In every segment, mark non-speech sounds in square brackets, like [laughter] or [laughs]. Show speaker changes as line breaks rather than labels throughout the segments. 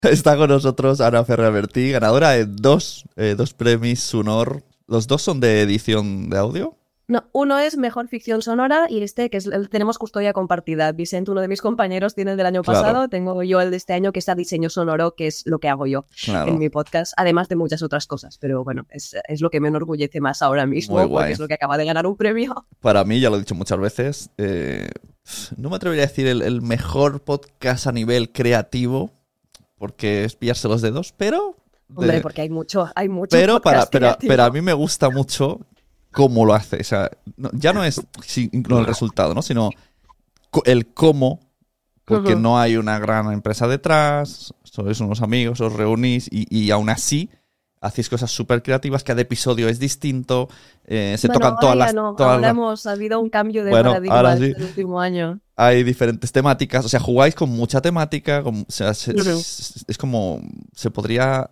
[laughs]
Está con nosotros Ana Ferrabertí, ganadora de dos, eh, dos premios Sunor. Los dos son de edición de audio.
No, uno es mejor ficción sonora y este que es el, tenemos custodia compartida. Vicente, uno de mis compañeros, tiene el del año
Claro.
pasado, tengo yo el de este año que es a diseño sonoro, que es lo que hago yo
Claro.
en mi podcast, además de muchas otras cosas. Pero bueno, es, es lo que me enorgullece más ahora mismo, porque es lo que acaba de ganar un premio.
Para mí, ya lo he dicho muchas veces, eh, no me atrevería a decir el, el mejor podcast a nivel creativo, porque es pillarse los dedos, pero... de-
Hombre, porque hay mucho, hay mucho.
pero, para, pero, pero a mí me gusta mucho cómo lo hace. O sea, no- ya no es si- no el resultado, ¿no? Sino el cómo, porque no hay una gran empresa detrás, sois unos amigos, os reunís y, y aún así hacéis cosas súper creativas, cada episodio es distinto, eh, se
Bueno,
tocan todas las...
no,
todas
ahora
las-
hemos habido un cambio de
Bueno,
paradigma
ahora
este
sí.
último año.
hay diferentes temáticas, o sea, jugáis con mucha temática, con- o sea, se-
Ujú.
es, es como, se podría,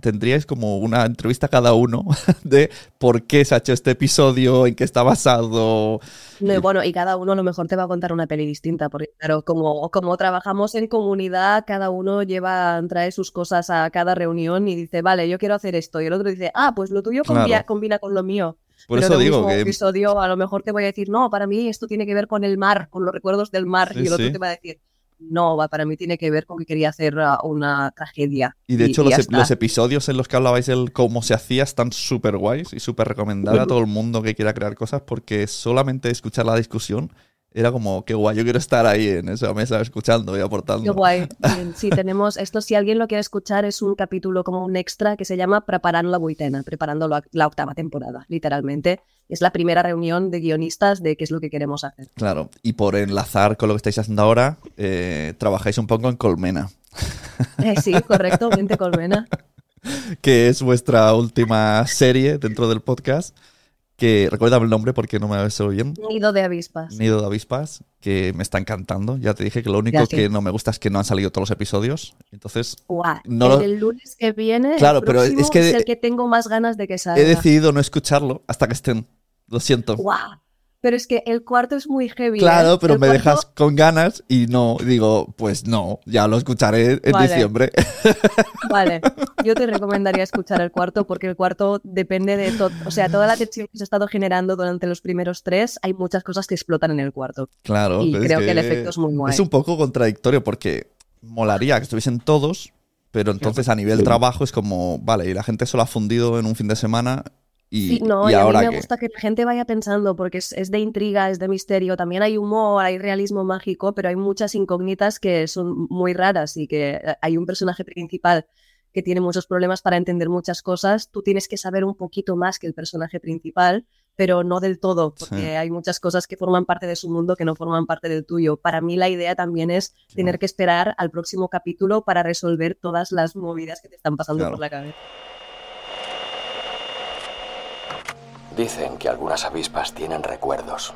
Tendríais como una entrevista cada uno [laughs] de por qué se ha hecho este episodio, en qué está basado.
No, y bueno, y cada uno a lo mejor te va a contar una peli distinta, porque claro, como, como trabajamos en comunidad, cada uno lleva, trae sus cosas a cada reunión y dice, vale, yo quiero hacer esto, y el otro dice, ah, pues lo tuyo combina,
Claro.
combina con lo mío.
Por
Pero
eso digo
mismo
que
episodio a lo mejor te voy a decir, no, para mí esto tiene que ver con el mar, con los recuerdos del mar,
Sí,
y el otro
sí.
te va a decir, no, va, para mí tiene que ver con que quería hacer ah, una tragedia.
Y de hecho, los, los episodios en los que hablabais del cómo se hacía están súper guays y súper recomendables a todo el mundo que quiera crear cosas porque solamente escuchar la discusión era como, qué guay, yo quiero estar ahí en esa mesa escuchando y aportando.
Qué guay. [laughs] Sí, tenemos esto. Si alguien lo quiere escuchar, es un capítulo como un extra que se llama Preparando la vuitena, preparando la, la octava temporada, literalmente. Es la primera reunión de guionistas de qué es lo que queremos hacer.
Claro, y por enlazar con lo que estáis haciendo ahora, eh, trabajáis un poco en Colmena,
Eh, sí, [laughs] correcto, Mente Colmena.
que es vuestra última serie dentro del podcast, que recuérdame el nombre porque no me ha visto bien.
Nido de avispas.
Nido de avispas, que me está encantando. Ya te dije que lo único
Gracias.
que no me gusta es que no han salido todos los episodios. Entonces, No
el
lo-
del lunes que viene,
Claro,
el
pero es que-
es el que tengo más ganas de que salga.
he decidido no escucharlo hasta que estén. Lo siento.
Guau. Pero es que el cuarto es muy heavy.
Claro,
¿eh?
pero
El
me
cuarto-
dejas con ganas y no, digo, pues no, ya lo escucharé en
Vale.
diciembre. [laughs]
Vale, yo te recomendaría escuchar el cuarto porque el cuarto depende de todo, o sea, toda la tensión que se ha estado generando durante los primeros tres, hay muchas cosas que explotan en el cuarto.
Claro.
Y
pero
creo que el efecto es muy guay.
Es un poco contradictorio porque molaría que estuviesen todos, pero entonces a nivel trabajo es como, vale, y la gente solo ha fundido en un fin de semana y,
Sí, no,
y
y a mí me gusta que la gente vaya pensando porque es, es de intriga, es de misterio, también hay humor, hay realismo mágico, pero hay muchas incógnitas que son muy raras y que eh, hay un personaje principal que tiene muchos problemas para entender muchas cosas, tú tienes que saber un poquito más que el personaje principal, pero no del todo, porque
Sí.
hay muchas cosas que forman parte de su mundo que no forman parte del tuyo. Para mí la idea también es tener que esperar al próximo capítulo para resolver todas las movidas que te están pasando
Claro.
por la cabeza.
Dicen que algunas avispas tienen recuerdos.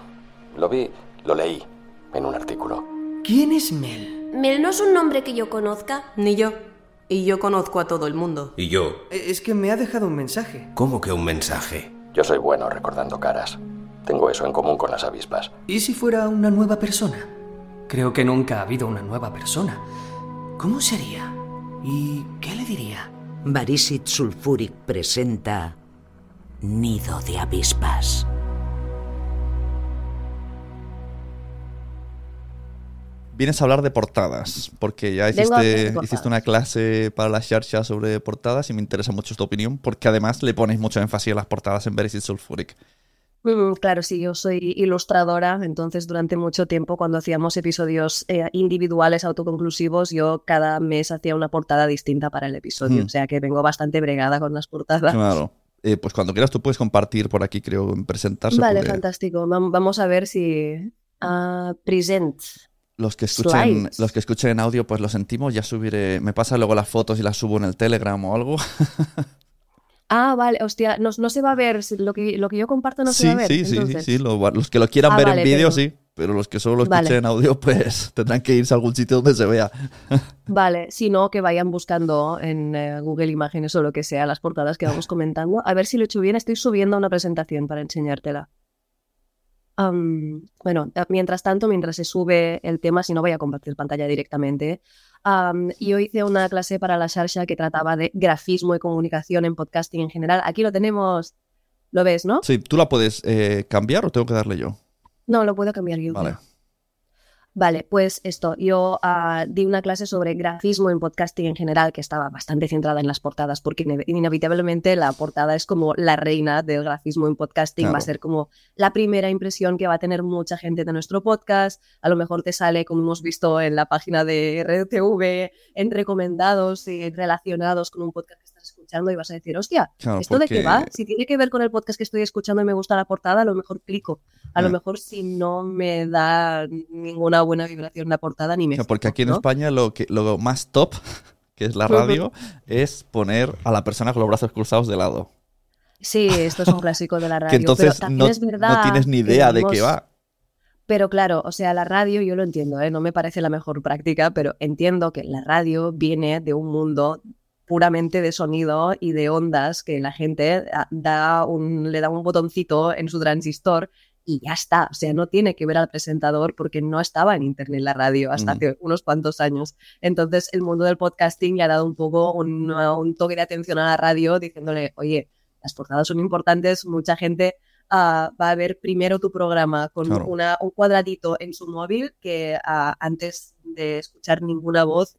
Lo vi, lo leí en un artículo.
¿Quién es Mel?
Mel no es un nombre que yo conozca.
Ni yo. Y yo conozco a todo el mundo.
Y yo,
Eh, Es que me ha dejado un mensaje.
¿cómo que un mensaje?
Yo soy bueno recordando caras. Tengo eso en común con las avispas.
¿Y si fuera una nueva persona? Creo que nunca ha habido una nueva persona. ¿Cómo sería? ¿Y qué le diría?
Barisit Sulfuric presenta Nido de avispas.
vienes a hablar de portadas, porque ya hiciste, una clase para la Xarxa sobre portadas y me interesa mucho tu opinión, porque además le pones mucho énfasis a las portadas en Veris Sulfuric.
Mm, Claro, sí, yo soy ilustradora, entonces durante mucho tiempo cuando hacíamos episodios eh, individuales autoconclusivos, yo cada mes hacía una portada distinta para el episodio,
Hmm.
o sea que vengo bastante bregada con las portadas.
Claro. Eh, pues cuando quieras tú puedes compartir por aquí, creo, en presentarse.
Vale,
porque
fantástico. Vam- Vamos a ver si... ah, present.
Los que escuchen,
Slides.
los que escuchen en audio, pues lo sentimos, ya subiré, me pasa luego las fotos y las subo en el Telegram o algo. [laughs]
Ah, vale, hostia, no, no se va a ver, lo que, lo que yo comparto no se
sí,
va a ver.
sí, sí, sí, sí, lo- los que lo quieran
Ah,
ver
vale,
en vídeo,
pero-
sí, pero los que solo lo
Vale.
escuchen en audio, pues tendrán que irse a algún sitio donde se vea. [laughs]
Vale, si no, que vayan buscando en eh, Google Imágenes o lo que sea las portadas que vamos comentando. A ver si lo he hecho bien. Estoy subiendo una presentación para enseñártela. Bueno, eh, mientras tanto, mientras se sube el tema, si no voy a compartir pantalla directamente, am, yo hice una clase para la Sharsha que trataba de grafismo y comunicación en podcasting en general. Aquí lo tenemos. ¿Lo ves, no?
Sí, ¿tú la puedes eh, cambiar o tengo que darle yo?
No, lo puedo cambiar yo.
Vale.
Vale, pues esto, yo ah, di una clase sobre grafismo en podcasting en general, que estaba bastante centrada en las portadas, porque ine- inevitablemente la portada es como la reina del grafismo en podcasting, va a ser como la primera impresión que va a tener mucha gente de nuestro podcast, a lo mejor te sale, como hemos visto en la página de RTV, en recomendados y relacionados con un podcast que escuchando y vas a decir, hostia,
Claro,
¿esto de qué va? Si tiene que ver con el podcast que estoy escuchando y me gusta la portada, a lo mejor clico. A lo mejor si no me da ninguna buena vibración la portada ni me
O sea, porque aquí en
¿no?
España lo, que, lo más top, [laughs] que es la radio, es poner a la persona con los brazos cruzados de lado.
Sí, esto es un clásico de la [laughs] radio.
que entonces
pero
no,
es verdad
no tienes ni
que
idea de qué va.
Pero claro, o sea, la radio yo lo entiendo, ¿eh? no me parece la mejor práctica, pero entiendo que la radio viene de un mundo puramente de sonido y de ondas que la gente ah, da un, le da un botoncito en su transistor y ya está. O sea, no tiene que ver al presentador porque no estaba en internet la radio hasta
Ujú.
hace unos cuantos años. Entonces, el mundo del podcasting le ha dado un poco un, un toque de atención a la radio diciéndole, oye, las portadas son importantes, mucha gente ah, va a ver primero tu programa con
Claro.
una, un cuadradito en su móvil que ah, antes de escuchar ninguna voz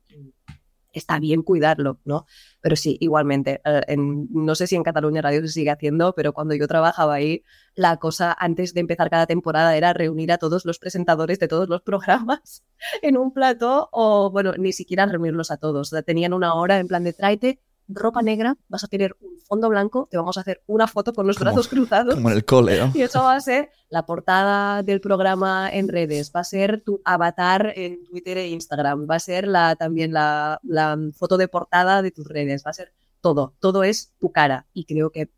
está bien cuidarlo, ¿no? Pero sí, igualmente, eh, en- no sé si en Cataluña Radio se sigue haciendo, pero cuando yo trabajaba ahí, la cosa antes de empezar cada temporada era reunir a todos los presentadores de todos los [laughs] programas en un plato o, bueno, ni siquiera reunirlos a todos. Tenían una hora en plan de tráete ropa negra, vas a tener un fondo blanco, te vamos a hacer una foto con los
Como-
brazos cruzados.
Como en el cole, ¿no? [laughs]
Y eso va a ser la portada del programa en redes, va a ser tu avatar en Twitter e Instagram, va a ser la, también la, la foto de portada de tus redes, va a ser todo, todo es tu cara y creo que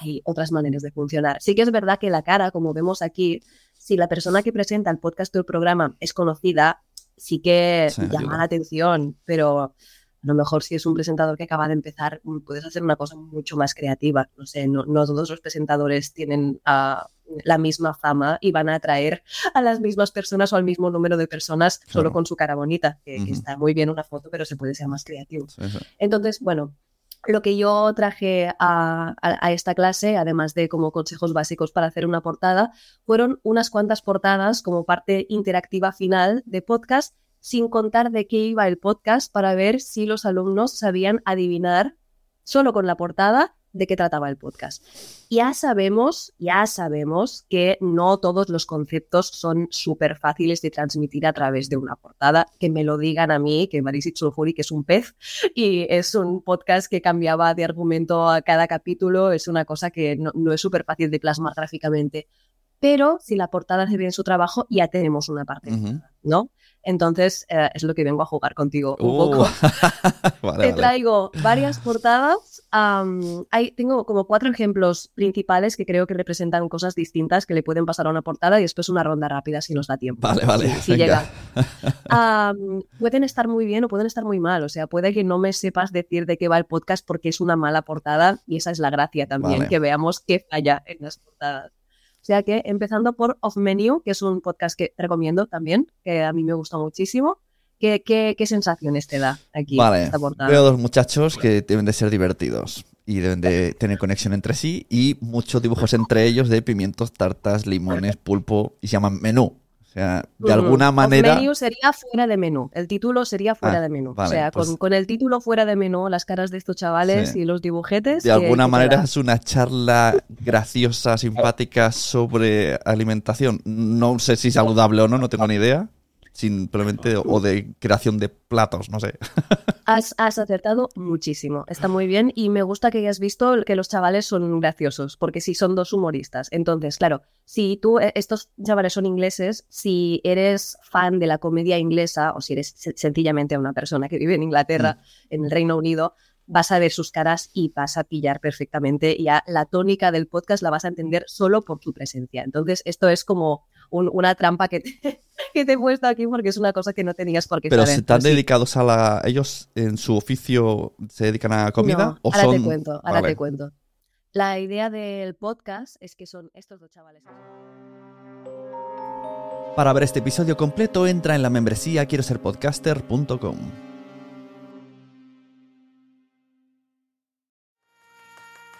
hay otras maneras de funcionar. Sí que es verdad que la cara, como vemos aquí, si la persona que presenta el podcast o el programa es conocida, sí que
Sí,
llama
ayuda.
la atención, pero a lo mejor si es un presentador que acaba de empezar, mm, puedes hacer una cosa mucho más creativa. No sé, no, no todos los presentadores tienen ah, la misma fama y van a atraer a las mismas personas o al mismo número de personas solo con su cara bonita, que, está muy bien una foto, pero se puede ser más creativo.
Sí, sí.
Entonces, bueno, lo que yo traje a, a- a esta clase, además de como consejos básicos para hacer una portada, fueron unas cuantas portadas como parte interactiva final de podcast, sin contar de qué iba el podcast para ver si los alumnos sabían adivinar solo con la portada de qué trataba el podcast. Ya sabemos, ya sabemos que no todos los conceptos son súper fáciles de transmitir a través de una portada. Que me lo digan a mí, que Marisi Sulfuri, que es un pez, y es un podcast que cambiaba de argumento a cada capítulo, es una cosa que no, no es súper fácil de plasmar gráficamente. Pero si la portada hace bien su trabajo, ya tenemos una parte. ¿no? Entonces, eh, es lo que vengo a jugar contigo un
Uh,
poco. [laughs] [laughs]
vale,
Te
vale.
traigo varias portadas. hay, tengo como cuatro ejemplos principales que creo que representan cosas distintas que le pueden pasar a una portada y después una ronda rápida si nos da tiempo.
Vale, vale,
Si, llega. [laughs] Pueden estar muy bien o pueden estar muy mal. O sea, puede que no me sepas decir de qué va el podcast porque es una mala portada y esa es la gracia también,
Vale.
que veamos qué falla en las portadas. O sea que empezando por Off Menu, que es un podcast que recomiendo también, que a mí me gusta muchísimo. ¿Qué, qué, qué sensaciones te da aquí
Vale,
esta portada?
veo dos muchachos que deben de ser divertidos y deben de tener conexión entre sí y muchos dibujos entre ellos de pimientos, tartas, limones, pulpo y se llaman menú. O sea, de alguna manera...
El menú sería fuera de menú. El título sería fuera
Ah,
de menú.
vale,
o sea,
pues-
con, con el título fuera de menú, las caras de estos chavales
Sí.
y los dibujetes.
De
que-
alguna
que
manera
queda.
es una charla graciosa, simpática sobre alimentación. No sé si saludable o no, no tengo ni idea. Simplemente, o de creación de platos, no sé. [laughs]
Has, has acertado muchísimo. Está muy bien y me gusta que hayas visto que los chavales son graciosos, porque sí son dos humoristas. Entonces, claro, si tú, eh, estos chavales son ingleses, si eres fan de la comedia inglesa o si eres se- sencillamente una persona que vive en Inglaterra, en el Reino Unido, vas a ver sus caras y vas a pillar perfectamente. Ya la tónica del podcast la vas a entender solo por tu presencia. Entonces, esto es como un- una trampa que te, [laughs] que te he puesto aquí porque es una cosa que no tenías por qué
Pero
saber.
si están
Pues
dedicados a la... ¿Ellos en su oficio se dedican a comida?
No,
¿O
ahora
son...
te cuento, ahora
Vale.
te cuento. La idea del podcast es que son estos dos chavales.
Para ver este episodio completo, entra en la membresía quiero ser podcaster.com.